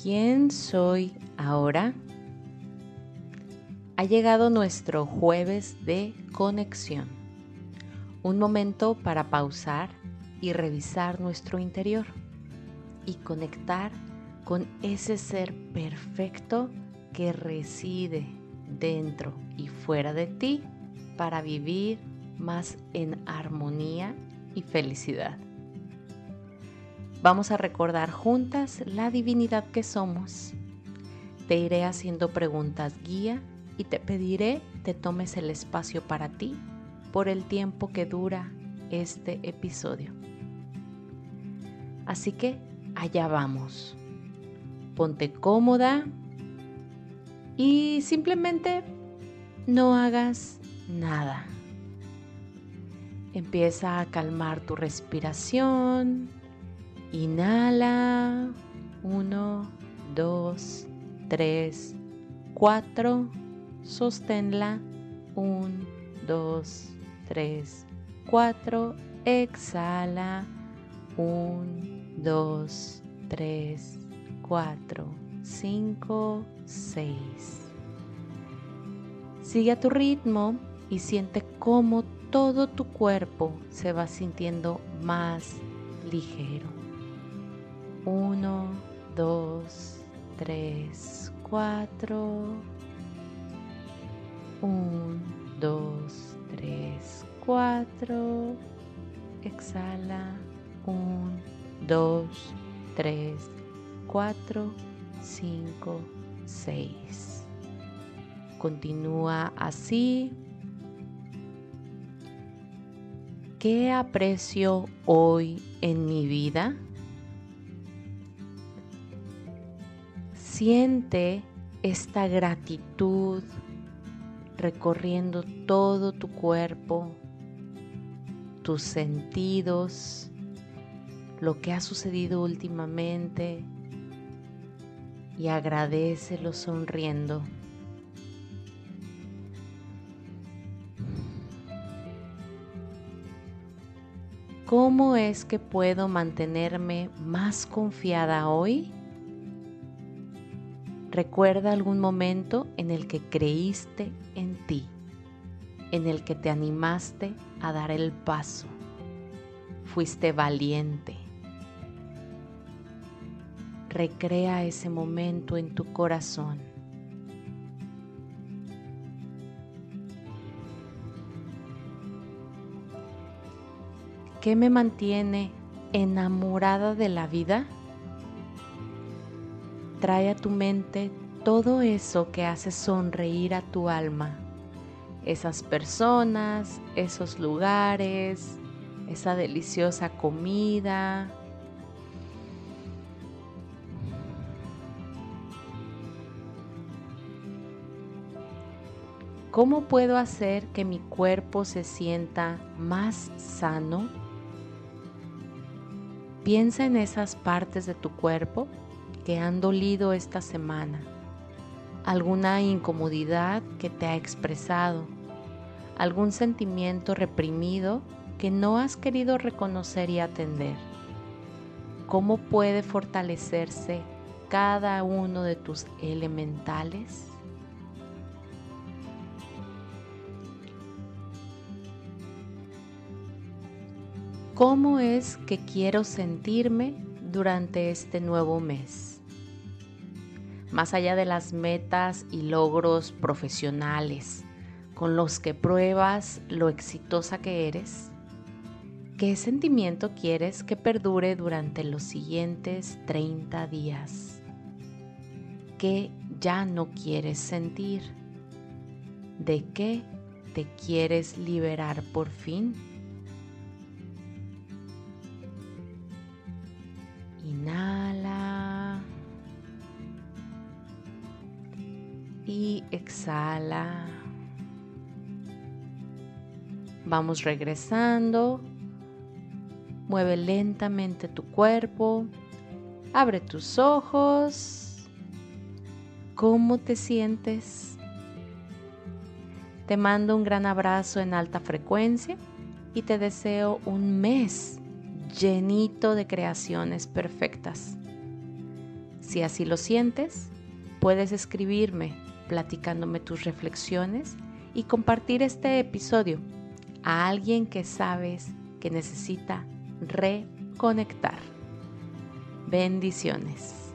¿Quién soy ahora? Ha llegado nuestro jueves de conexión, un momento para pausar y revisar nuestro interior y conectar con ese ser perfecto que reside dentro y fuera de ti para vivir más en armonía y felicidad. Vamos a recordar juntas la divinidad que somos. Te iré haciendo preguntas guía y te pediré te tomes el espacio para ti por el tiempo que dura este episodio. Así que allá vamos. Ponte cómoda y simplemente no hagas nada. Empieza a calmar tu respiración Inhala. 1, 2, 3, 4. Sosténla. 1, 2, 3, 4. Exhala. 1, 2, 3, 4, 5, 6. Sigue a tu ritmo y siente cómo todo tu cuerpo se va sintiendo más ligero. 1, 2, 3, 4. 1, 2, 3, 4. Exhala. 1, 2, 3, 4, 5, 6. Continúa así. ¿Qué aprecio hoy en mi vida? Siente esta gratitud recorriendo todo tu cuerpo, tus sentidos, lo que ha sucedido últimamente y agradecelo sonriendo. ¿Cómo es que puedo mantenerme más confiada hoy? Recuerda algún momento en el que creíste en ti, en el que te animaste a dar el paso. Fuiste valiente. Recrea ese momento en tu corazón. ¿Qué me mantiene enamorada de la vida? Trae a tu mente todo eso que hace sonreír a tu alma. Esas personas, esos lugares, esa deliciosa comida. ¿Cómo puedo hacer que mi cuerpo se sienta más sano? Piensa en esas partes de tu cuerpo que han dolido esta semana, alguna incomodidad que te ha expresado, algún sentimiento reprimido que no has querido reconocer y atender. ¿Cómo puede fortalecerse cada uno de tus elementales? ¿Cómo es que quiero sentirme durante este nuevo mes? Más allá de las metas y logros profesionales con los que pruebas lo exitosa que eres? ¿Qué sentimiento quieres que perdure durante los siguientes 30 días? ¿Qué ya no quieres sentir? ¿De qué te quieres liberar por fin? Y exhala. Vamos regresando. Mueve lentamente tu cuerpo. Abre tus ojos. ¿Cómo te sientes? Te mando un gran abrazo en alta frecuencia y te deseo un mes llenito de creaciones perfectas. Si así lo sientes, puedes escribirme platicándome tus reflexiones y compartir este episodio a alguien que sabes que necesita reconectar. Bendiciones.